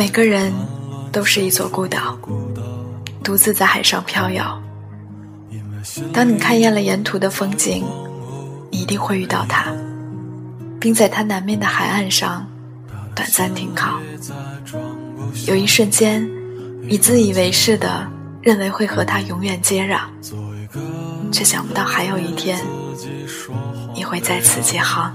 每个人都是一座孤岛，独自在海上飘摇。当你看厌了沿途的风景，你一定会遇到他，并在他南面的海岸上短暂停靠。有一瞬间，你自以为是的认为会和他永远接壤，却想不到还有一天，你会在此起航。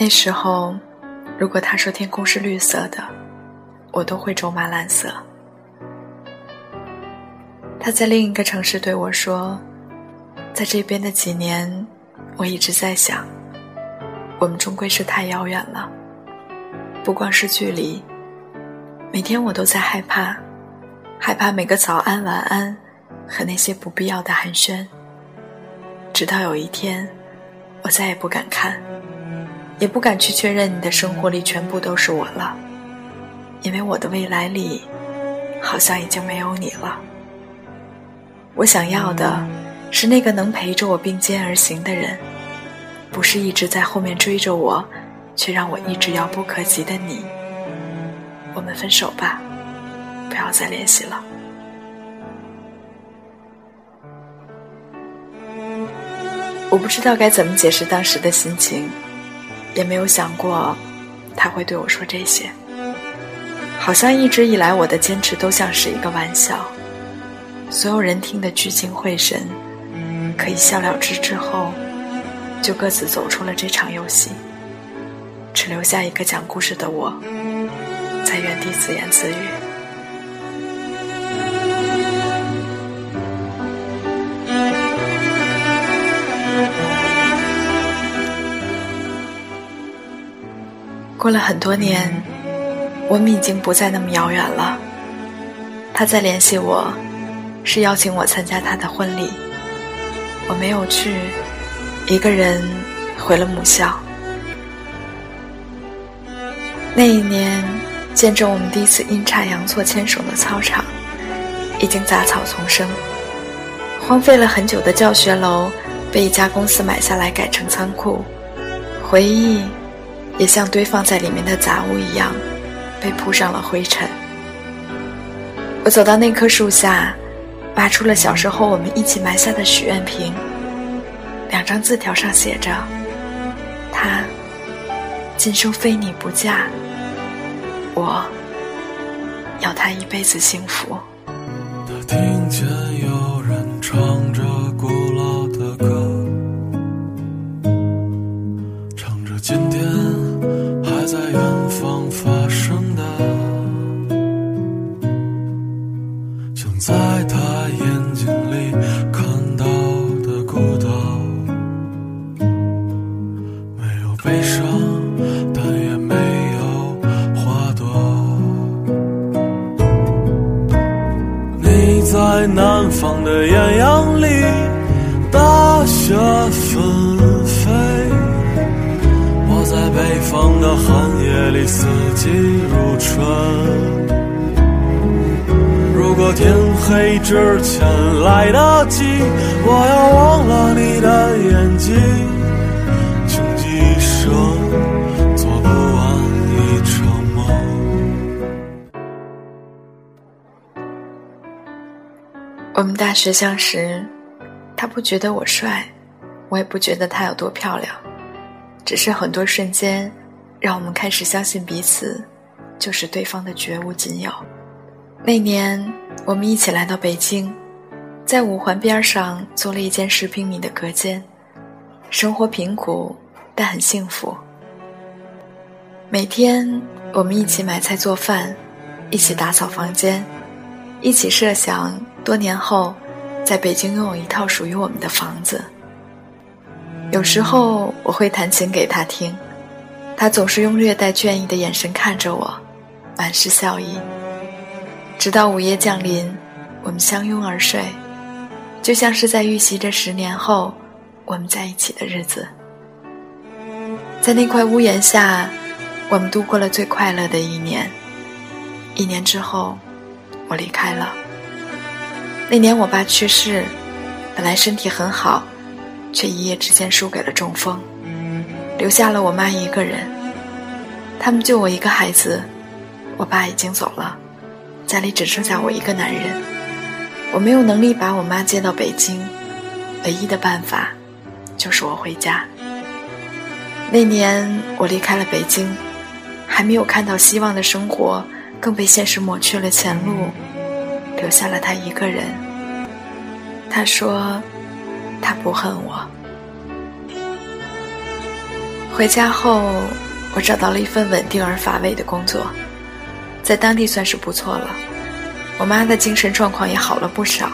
那时候，如果他说天空是绿色的，我都会咒骂蓝色。他在另一个城市对我说，在这边的几年，我一直在想，我们终归是太遥远了。不光是距离，每天我都在害怕，害怕每个早安、晚安和那些不必要的寒暄。直到有一天，我再也不敢看。也不敢去确认你的生活里全部都是我了，因为我的未来里好像已经没有你了。我想要的是那个能陪着我并肩而行的人，不是一直在后面追着我，却让我一直遥不可及的你。我们分手吧，不要再联系了。我不知道该怎么解释当时的心情。也没有想过，他会对我说这些。好像一直以来我的坚持都像是一个玩笑，所有人听得聚精会神，可一笑了之之后，就各自走出了这场游戏，只留下一个讲故事的我，在原地自言自语。过了很多年，我们已经不再那么遥远了。他在联系我，是邀请我参加他的婚礼。我没有去，一个人回了母校。那一年，见证我们第一次阴差阳错牵手的操场，已经杂草丛生。荒废了很久的教学楼，被一家公司买下来改成仓库。回忆。也像堆放在里面的杂物一样，被铺上了灰尘。我走到那棵树下，拔出了小时候我们一起埋下的许愿瓶。两张字条上写着：“他今生非你不嫁，我要他一辈子幸福。”他听见有人唱着在太我们大学相识，他不觉得我帅，我也不觉得他有多漂亮。只是很多瞬间，让我们开始相信彼此就是对方的绝无仅有。那年，我们一起来到北京，在五环边上租了一间十平米的隔间，生活贫苦，但很幸福。每天，我们一起买菜做饭，一起打扫房间，一起设想多年后，在北京拥有一套属于我们的房子。有时候我会弹琴给他听，他总是用略带倦意的眼神看着我，满是笑意。直到午夜降临，我们相拥而睡，就像是在预习着十年后我们在一起的日子。在那块屋檐下，我们度过了最快乐的一年。一年之后，我离开了。那年我爸去世，本来身体很好。却一夜之间输给了中风，留下了我妈一个人。他们就我一个孩子，我爸已经走了，家里只剩下我一个男人。我没有能力把我妈接到北京，唯一的办法就是我回家。那年我离开了北京，还没有看到希望的生活，更被现实抹去了前路，留下了他一个人。他说。他不恨我。回家后，我找到了一份稳定而乏味的工作，在当地算是不错了。我妈的精神状况也好了不少，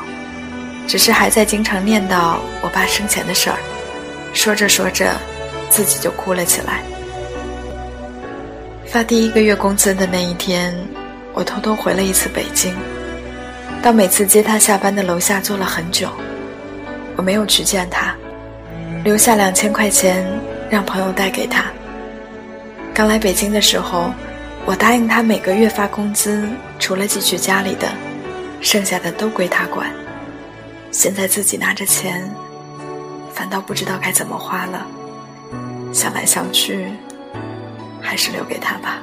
只是还在经常念叨我爸生前的事儿，说着说着，自己就哭了起来。发第一个月工资的那一天，我偷偷回了一次北京，到每次接他下班的楼下坐了很久。我没有去见他，留下两千块钱让朋友带给他。刚来北京的时候，我答应他每个月发工资，除了寄去家里的，剩下的都归他管。现在自己拿着钱，反倒不知道该怎么花了。想来想去，还是留给他吧。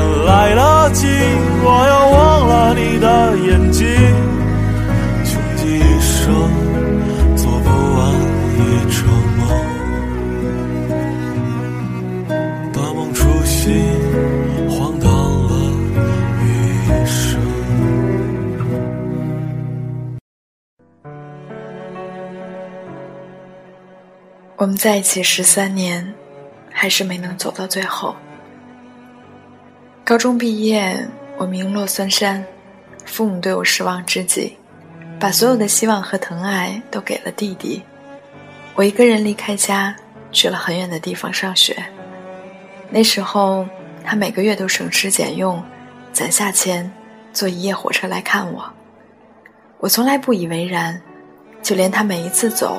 我们在一起十三年，还是没能走到最后。高中毕业，我名落孙山，父母对我失望至极，把所有的希望和疼爱都给了弟弟。我一个人离开家，去了很远的地方上学。那时候，他每个月都省吃俭用，攒下钱，坐一夜火车来看我。我从来不以为然，就连他每一次走。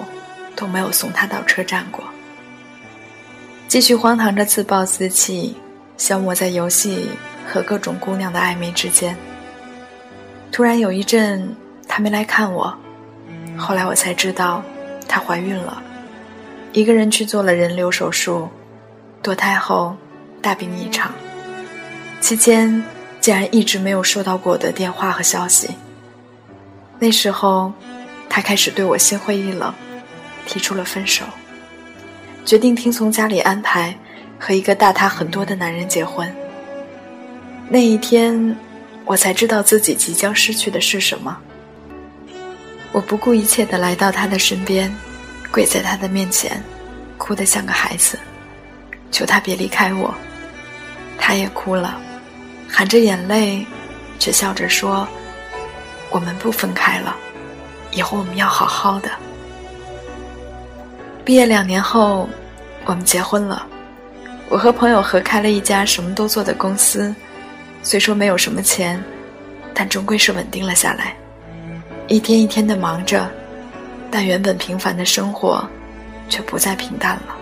都没有送他到车站过，继续荒唐着自暴自弃，消磨在游戏和各种姑娘的暧昧之间。突然有一阵，他没来看我，后来我才知道，她怀孕了，一个人去做了人流手术，堕胎后大病一场，期间竟然一直没有收到过我的电话和消息。那时候，他开始对我心灰意冷。提出了分手，决定听从家里安排，和一个大他很多的男人结婚。那一天，我才知道自己即将失去的是什么。我不顾一切地来到他的身边，跪在他的面前，哭得像个孩子，求他别离开我。他也哭了，含着眼泪，却笑着说：“我们不分开了，以后我们要好好的。”毕业两年后，我们结婚了。我和朋友合开了一家什么都做的公司，虽说没有什么钱，但终归是稳定了下来。一天一天的忙着，但原本平凡的生活却不再平淡了。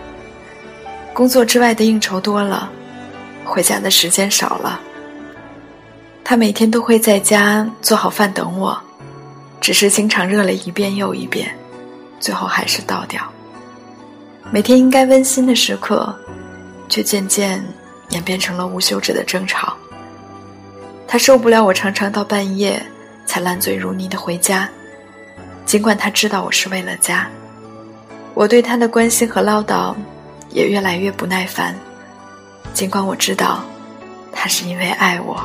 工作之外的应酬多了，回家的时间少了。他每天都会在家做好饭等我，只是经常热了一遍又一遍，最后还是倒掉。每天应该温馨的时刻，却渐渐演变成了无休止的争吵。他受不了我常常到半夜才烂醉如泥的回家，尽管他知道我是为了家。我对他的关心和唠叨也越来越不耐烦，尽管我知道他是因为爱我。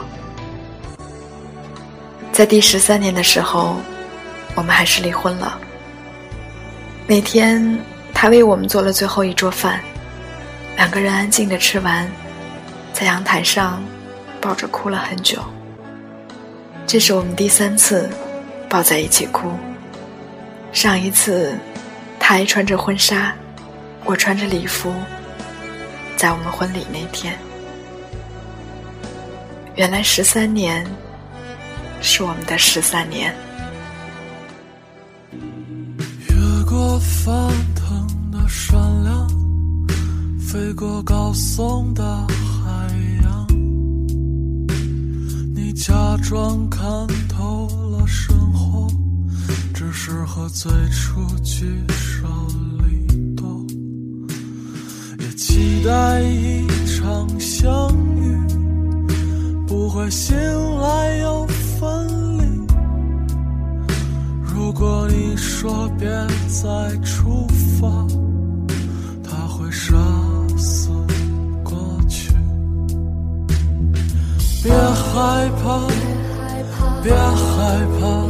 在第十三年的时候，我们还是离婚了。那天。他为我们做了最后一桌饭，两个人安静的吃完，在阳台上抱着哭了很久。这是我们第三次抱在一起哭。上一次，他还穿着婚纱，我穿着礼服，在我们婚礼那天。原来十三年，是我们的十三年。越过善良，飞过高耸的海洋。你假装看透了生活，只是和最初聚少离多。也期待一场相遇，不会醒来又分离。如果你说别再出别害怕，别害怕，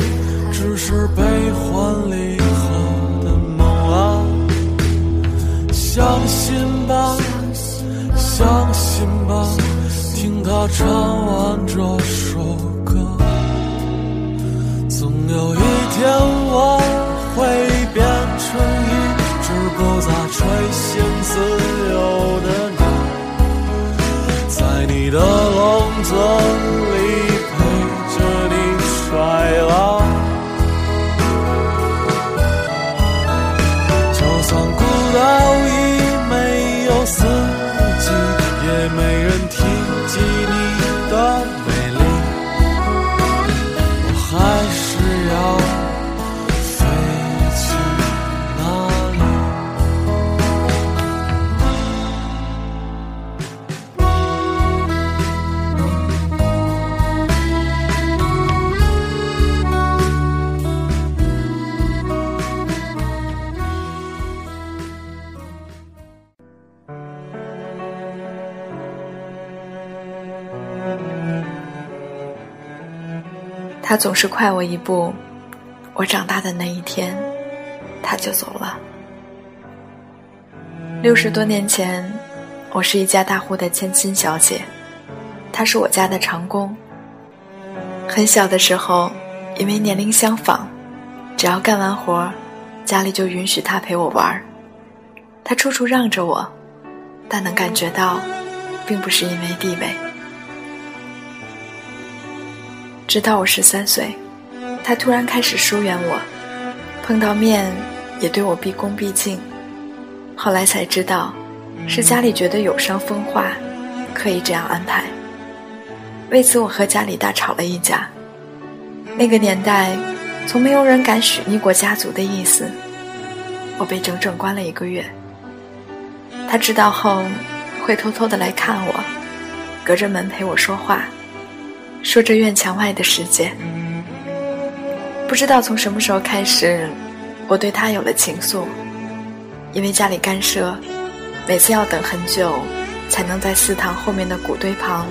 只是悲欢离合的梦啊！相信吧，相信吧，听他唱完这首歌，总有一天我会变成一只不再垂涎。自由的鸟，在你的走他总是快我一步，我长大的那一天，他就走了。六十多年前，我是一家大户的千金小姐，他是我家的长工。很小的时候，因为年龄相仿，只要干完活，家里就允许他陪我玩他处处让着我，但能感觉到，并不是因为地位。直到我十三岁，他突然开始疏远我，碰到面也对我毕恭毕敬。后来才知道，是家里觉得有伤风化，刻意这样安排。为此，我和家里大吵了一架。那个年代，从没有人敢许逆过家族的意思。我被整整关了一个月。他知道后，会偷偷的来看我，隔着门陪我说话。说着院墙外的世界，不知道从什么时候开始，我对他有了情愫。因为家里干涉，每次要等很久，才能在祠堂后面的谷堆旁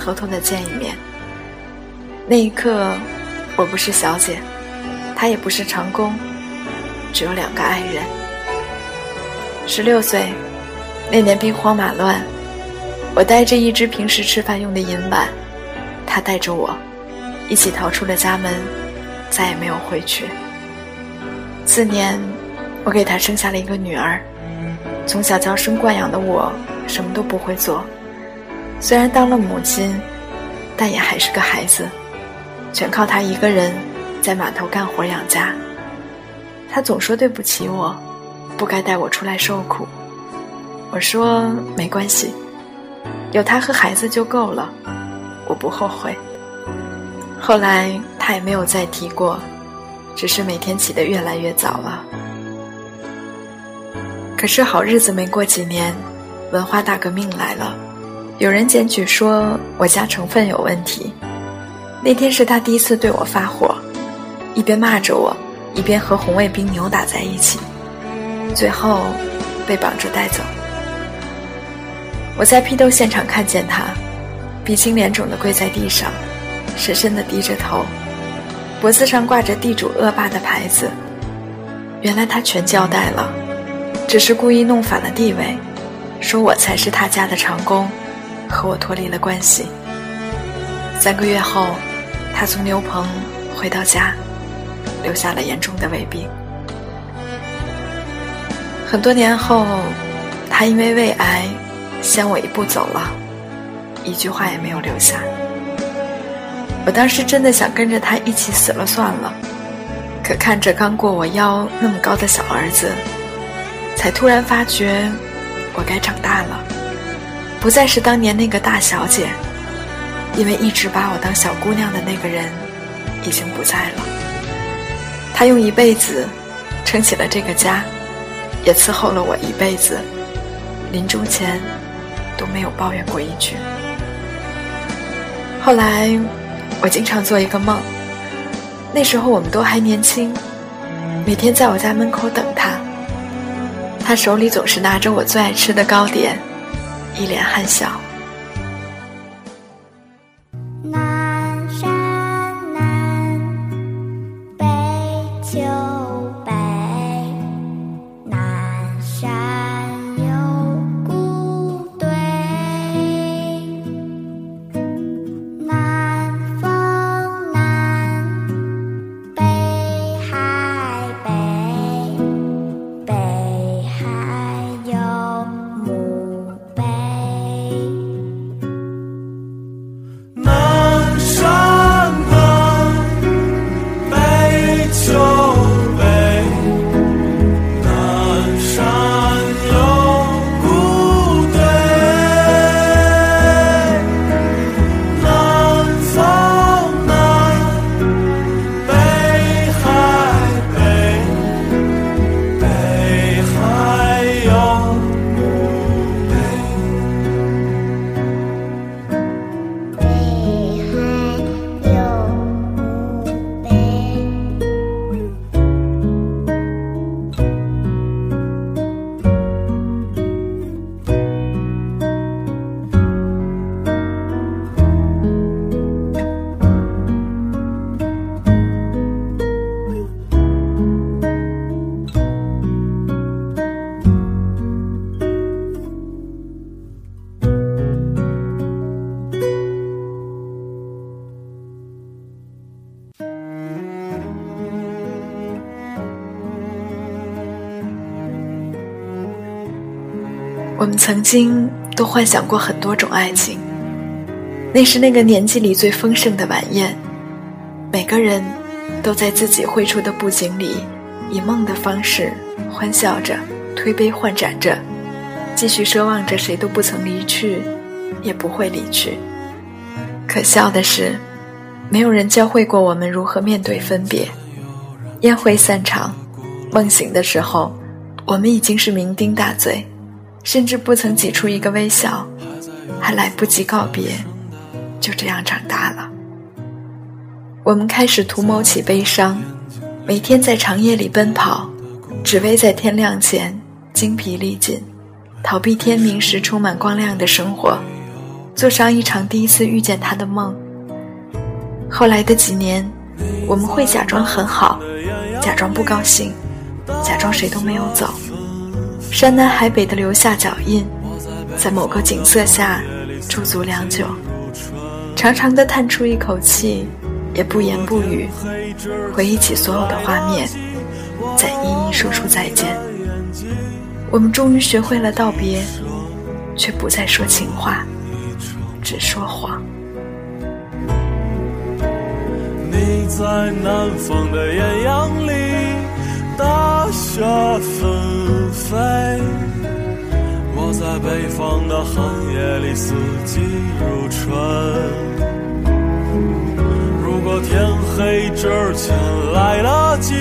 偷偷的见一面。那一刻，我不是小姐，他也不是长工，只有两个爱人。十六岁，那年兵荒马乱，我带着一只平时吃饭用的银碗。他带着我，一起逃出了家门，再也没有回去。次年，我给他生下了一个女儿。从小娇生惯养的我，什么都不会做。虽然当了母亲，但也还是个孩子，全靠他一个人在码头干活养家。他总说对不起我，不该带我出来受苦。我说没关系，有他和孩子就够了。我不后悔。后来他也没有再提过，只是每天起得越来越早了。可是好日子没过几年，文化大革命来了，有人检举说我家成分有问题。那天是他第一次对我发火，一边骂着我，一边和红卫兵扭打在一起，最后被绑着带走。我在批斗现场看见他，鼻青脸肿的跪在地上，深深的低着头，脖子上挂着地主恶霸的牌子。原来他全交代了，只是故意弄反了地位，说我才是他家的长工，和我脱离了关系。三个月后，他从牛棚回到家，留下了严重的胃病。很多年后，他因为胃癌。先我一步走了，一句话也没有留下。我当时真的想跟着他一起死了算了，可看着刚过我腰那么高的小儿子，才突然发觉我该长大了，不再是当年那个大小姐，因为一直把我当小姑娘的那个人已经不在了。他用一辈子撑起了这个家，也伺候了我一辈子，临终前。都没有抱怨过一句。后来，我经常做一个梦，那时候我们都还年轻，每天在我家门口等他，他手里总是拿着我最爱吃的糕点，一脸憨笑。我们曾经都幻想过很多种爱情，那是那个年纪里最丰盛的晚宴，每个人都在自己绘出的布景里，以梦的方式欢笑着，推杯换盏着，继续奢望着谁都不曾离去，也不会离去。可笑的是，没有人教会过我们如何面对分别。宴会散场，梦醒的时候，我们已经是酩酊大醉。甚至不曾挤出一个微笑，还来不及告别，就这样长大了。我们开始图谋起悲伤，每天在长夜里奔跑，只为在天亮前精疲力尽，逃避天明时充满光亮的生活，做上一场第一次遇见他的梦。后来的几年，我们会假装很好，假装不高兴，假装谁都没有走。山南海北的留下脚印，在某个景色下驻足良久，长长的叹出一口气，也不言不语，回忆起所有的画面，再一一说出再见。我们终于学会了道别，却不再说情话，只说谎。你在南方的艳阳里，大雪纷。飞，我在北方的寒夜里，四季如春。如果天黑。之前来得及，